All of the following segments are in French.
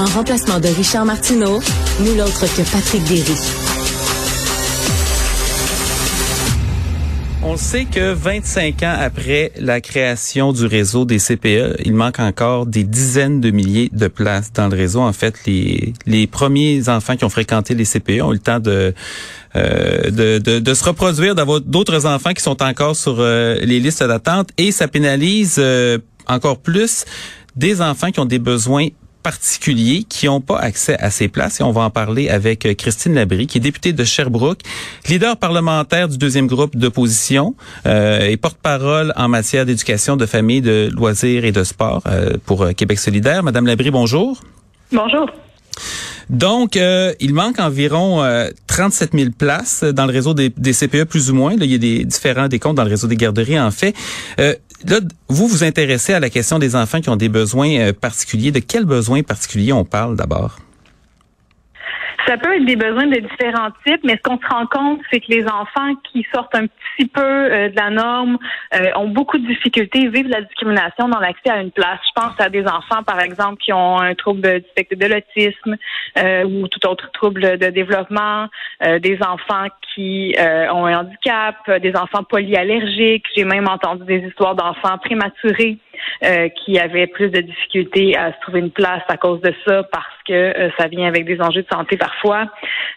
En remplacement de Richard Martineau, nul autre que Patrick Derry. On sait que 25 ans après la création du réseau des CPE, il manque encore des dizaines de milliers de places dans le réseau. En fait, les, premiers enfants qui ont fréquenté les CPE ont eu le temps de euh, de se reproduire, d'avoir d'autres enfants qui sont encore sur euh, les listes d'attente et ça pénalise euh, encore plus des enfants qui ont des besoins particuliers qui n'ont pas accès à ces places. Et on va en parler avec euh, Christine Labrie, qui est députée de Sherbrooke, leader parlementaire du deuxième groupe d'opposition euh, et porte-parole en matière d'éducation, de famille, de loisirs et de sport euh, pour euh, Québec solidaire. Madame Labrie, bonjour. Bonjour. Donc, euh, il manque environ euh, 37 000 places dans le réseau des, CPE, plus ou moins. Là, il y a des différents décomptes dans le réseau des garderies, en fait. Euh, là, vous vous intéressez à la question des enfants qui ont des besoins euh, particuliers. De quels besoins particuliers on parle d'abord? Ça peut être des besoins de différents types, mais ce qu'on se rend compte, c'est que les enfants qui sortent un petit peu euh, de la norme euh, ont beaucoup de difficultés, vivent la discrimination dans l'accès à une place. Je pense à des enfants, par exemple, qui ont un trouble du spectre de l'autisme euh, ou tout autre trouble de développement, euh, des enfants qui euh, ont un handicap, des enfants polyallergiques. J'ai même entendu des histoires d'enfants prématurés euh, qui avaient plus de difficultés à se trouver une place à cause de ça parce que euh, ça vient avec des enjeux de santé parfois.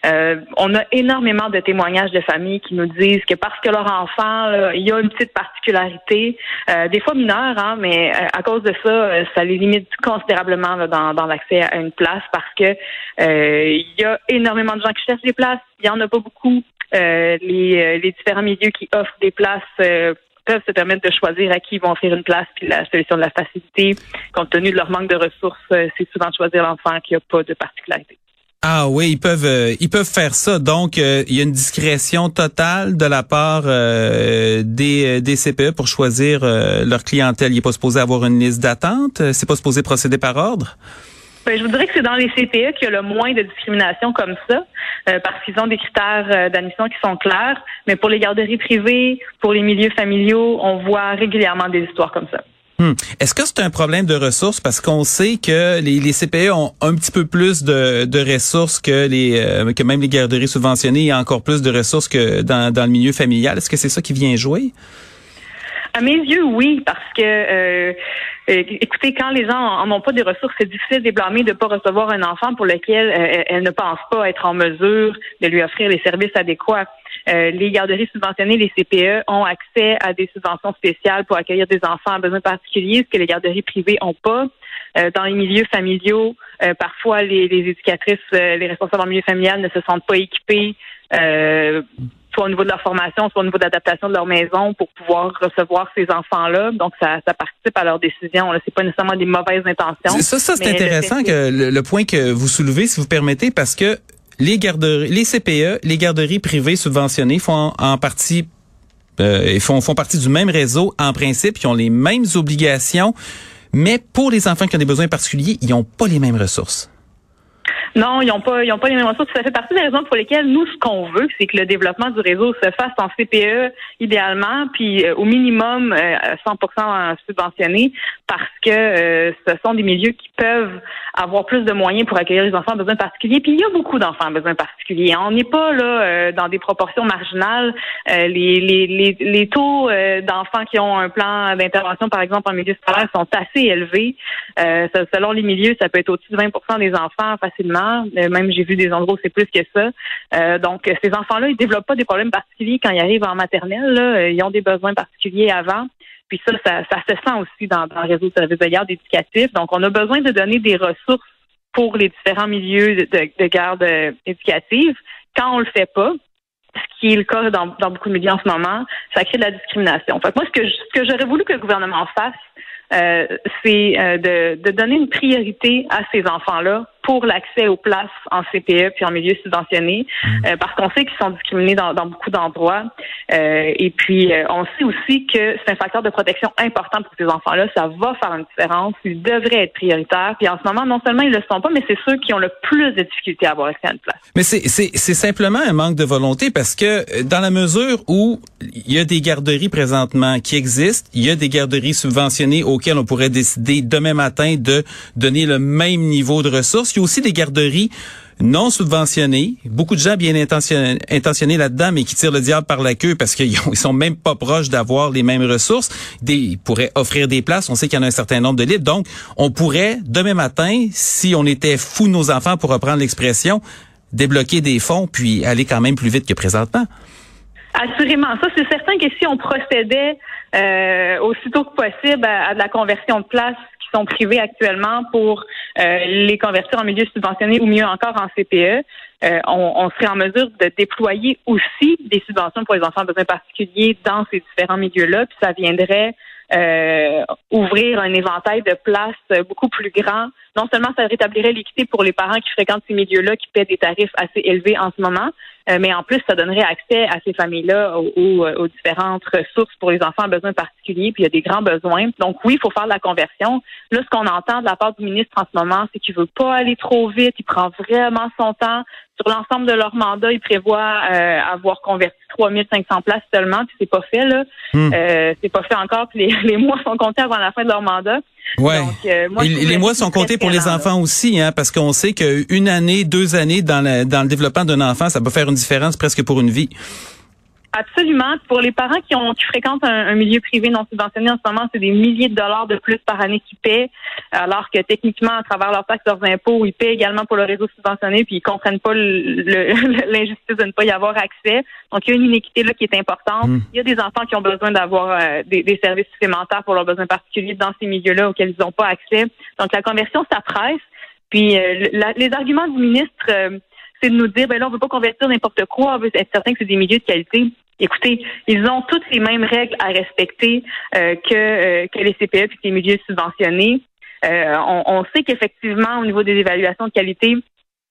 Euh, on a énormément de témoignages de familles qui nous disent que parce que leur enfant, il y a une petite particularité, euh, des fois mineure, hein, mais à cause de ça, ça les limite considérablement là, dans, dans l'accès à une place parce que il y a énormément de gens qui cherchent des places, il y en a pas beaucoup. Euh, les, les différents milieux qui offrent des places euh, peuvent se permettre de choisir à qui ils vont offrir une place. Puis la solution de la facilité, compte tenu de leur manque de ressources, euh, c'est souvent de choisir l'enfant qui n'a pas de particularité. Ah oui, ils peuvent euh, ils peuvent faire ça. Donc euh, il y a une discrétion totale de la part euh, des, des CPE pour choisir euh, leur clientèle. Il n'est pas supposé avoir une liste d'attente. Euh, C'est pas supposé procéder par ordre? Ben, je vous dirais que c'est dans les CPE qu'il y a le moins de discrimination comme ça, euh, parce qu'ils ont des critères euh, d'admission qui sont clairs. Mais pour les garderies privées, pour les milieux familiaux, on voit régulièrement des histoires comme ça. Hmm. Est-ce que c'est un problème de ressources? Parce qu'on sait que les, les CPE ont un petit peu plus de, de ressources que les euh, que même les garderies subventionnées et encore plus de ressources que dans, dans le milieu familial. Est-ce que c'est ça qui vient jouer? À mes yeux, oui, parce que euh, écoutez, quand les gens en ont pas des ressources, c'est difficile de les blâmer de ne pas recevoir un enfant pour lequel euh, elles ne pensent pas être en mesure de lui offrir les services adéquats. Euh, les garderies subventionnées, les CPE, ont accès à des subventions spéciales pour accueillir des enfants à besoins particuliers, ce que les garderies privées ont pas. Euh, dans les milieux familiaux, euh, parfois les, les éducatrices, euh, les responsables en milieu familial ne se sentent pas équipés. Soit au niveau de leur formation, soit au niveau de l'adaptation de leur maison pour pouvoir recevoir ces enfants-là. Donc, ça, ça participe à leur décision. Là, c'est pas nécessairement des mauvaises intentions. Ça, ça c'est intéressant que le, le point que vous soulevez, si vous permettez, parce que les garderies, les CPE, les garderies privées subventionnées font en, en partie euh, ils font, font partie du même réseau en principe, ils ont les mêmes obligations, mais pour les enfants qui ont des besoins particuliers, ils n'ont pas les mêmes ressources. Non, ils n'ont pas, ils ont pas les mêmes ressources. Ça fait partie des raisons pour lesquelles nous, ce qu'on veut, c'est que le développement du réseau se fasse en CPE idéalement, puis euh, au minimum euh, 100% subventionné, parce que euh, ce sont des milieux qui peuvent avoir plus de moyens pour accueillir les enfants à besoins particuliers. Puis il y a beaucoup d'enfants à besoins particuliers. On n'est pas là euh, dans des proportions marginales. les, les, les, les taux d'enfants qui ont un plan d'intervention, par exemple, en milieu scolaire, sont assez élevés. selon les milieux, ça peut être au-dessus de 20% des enfants facilement euh, même j'ai vu des endroits où c'est plus que ça. Euh, donc ces enfants-là, ils développent pas des problèmes particuliers quand ils arrivent en maternelle. Euh, ils ont des besoins particuliers avant. Puis ça, ça, se sent aussi dans, le réseau de services de garde éducatif. Donc on a besoin de donner des ressources pour les différents milieux de, garde éducative. Quand on le fait pas, ce qui est le cas dans, beaucoup de milieux en ce moment, ça crée de la discrimination. Fait moi, ce que, que j'aurais voulu que le gouvernement fasse, c'est de donner une priorité à ces enfants-là pour l'accès aux places en CPE puis en milieu subventionné, mmh. euh, parce qu'on sait qu'ils sont discriminés dans, beaucoup d'endroits. Euh, et puis, euh, on sait aussi que c'est un facteur de protection important pour ces enfants-là. Ça va faire une différence. Ils devraient être prioritaires. Puis en ce moment, non seulement ils le sont pas, mais c'est ceux qui ont le plus de difficultés à avoir accès à une place. Mais c'est simplement un manque de volonté parce que dans la mesure où il y a des garderies présentement qui existent, il y a des garderies subventionnées auxquelles on pourrait décider demain matin de donner le même niveau de ressources il y a aussi des garderies non subventionnées. Beaucoup de gens bien intentionnés, là-dedans, mais qui tirent le diable par la queue parce qu'ils sont même pas proches d'avoir les mêmes ressources. Ils pourraient offrir des places. On sait qu'il y en a un certain nombre de libres. Donc, on pourrait, demain matin, si on était fou nos enfants, pour reprendre l'expression, débloquer des fonds puis aller quand même plus vite que présentement. Assurément. Ça, c'est certain que si on procédait euh, aussitôt que possible à de la conversion de places sont privés actuellement pour euh, les convertir en milieu subventionné ou mieux encore en CPE. Euh, on, serait en mesure de déployer aussi des subventions pour les enfants de besoins particuliers dans ces différents milieux-là, puis ça viendrait euh, ouvrir un éventail de places beaucoup plus grand. Non seulement ça rétablirait l'équité pour les parents qui fréquentent ces milieux-là, qui paient des tarifs assez élevés en ce moment, euh, mais en plus, ça donnerait accès à ces familles-là aux, aux, différentes ressources pour les enfants à besoins particuliers, puis il y a des grands besoins. Donc oui, il faut faire de la conversion. Là, ce qu'on entend de la part du ministre en ce moment, c'est qu'il veut pas aller trop vite, il prend vraiment son temps. Sur l'ensemble de leur mandat, il prévoit euh, avoir converti 3500 places seulement, puis c'est pas fait là. Hmm. Euh, c'est pas fait encore, puis les, les mois sont comptés avant la fin de leur mandat. Ouais. Euh, les mois sont comptés pour les enfants aussi, hein, parce qu'on sait qu'une année, deux années dans le, dans le développement d'un enfant, ça peut faire une différence presque pour une vie. Absolument. Pour les parents qui ont qui fréquentent un, milieu privé non subventionné en ce moment, c'est des milliers de dollars de plus par année qu'ils paient, alors que techniquement, à travers leurs taxes, leurs impôts, ils paient également pour le réseau subventionné, puis ils comprennent pas l'injustice de ne pas y avoir accès. Donc, il y a une inéquité là qui est importante. Hmm. Il y a des enfants qui ont besoin d'avoir euh, des, services supplémentaires pour leurs besoins particuliers dans ces milieux-là auxquels ils n'ont pas accès. Donc, la conversion, ça presse. Puis, euh, les arguments du ministre, euh, c'est de nous dire, ben là, on veut pas convertir n'importe quoi, on veut être certain que c'est des milieux de qualité. Écoutez, ils ont toutes les mêmes règles à respecter euh, que, euh, que les CPE et les milieux subventionnés. Euh, on, sait qu'effectivement, au niveau des évaluations de qualité,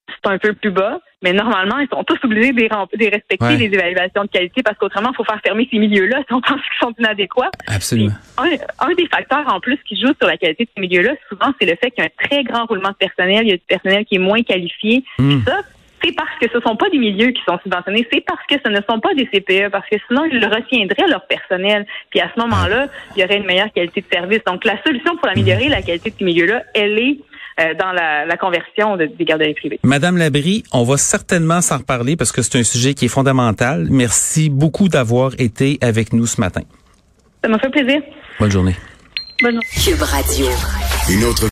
c'est un peu plus bas, mais normalement, ils sont tous obligés de, respecter les évaluations de qualité parce qu'autrement, il faut faire fermer ces milieux-là si on pense qu'ils sont inadéquats. Absolument. Un, des facteurs en plus qui joue sur la qualité de ces milieux-là, souvent, c'est le fait qu'il y a un très grand roulement de personnel, il y a du personnel qui est moins qualifié. Hmm. Ça, c'est parce que ce ne sont pas des milieux qui sont subventionnés, c'est parce que ce ne sont pas des CPE, parce que sinon, ils retiendraient leur personnel. Puis à ce moment-là, il y aurait une meilleure qualité de service. Donc, la solution pour améliorer la qualité de ces milieux-là, elle est euh, dans la, conversion des garderies privées. Madame Labrie, on va certainement s'en reparler parce que c'est un sujet qui est fondamental. Merci beaucoup d'avoir été avec nous ce matin. Ça m'a fait plaisir. Bonne journée. Bonne journée. Une autre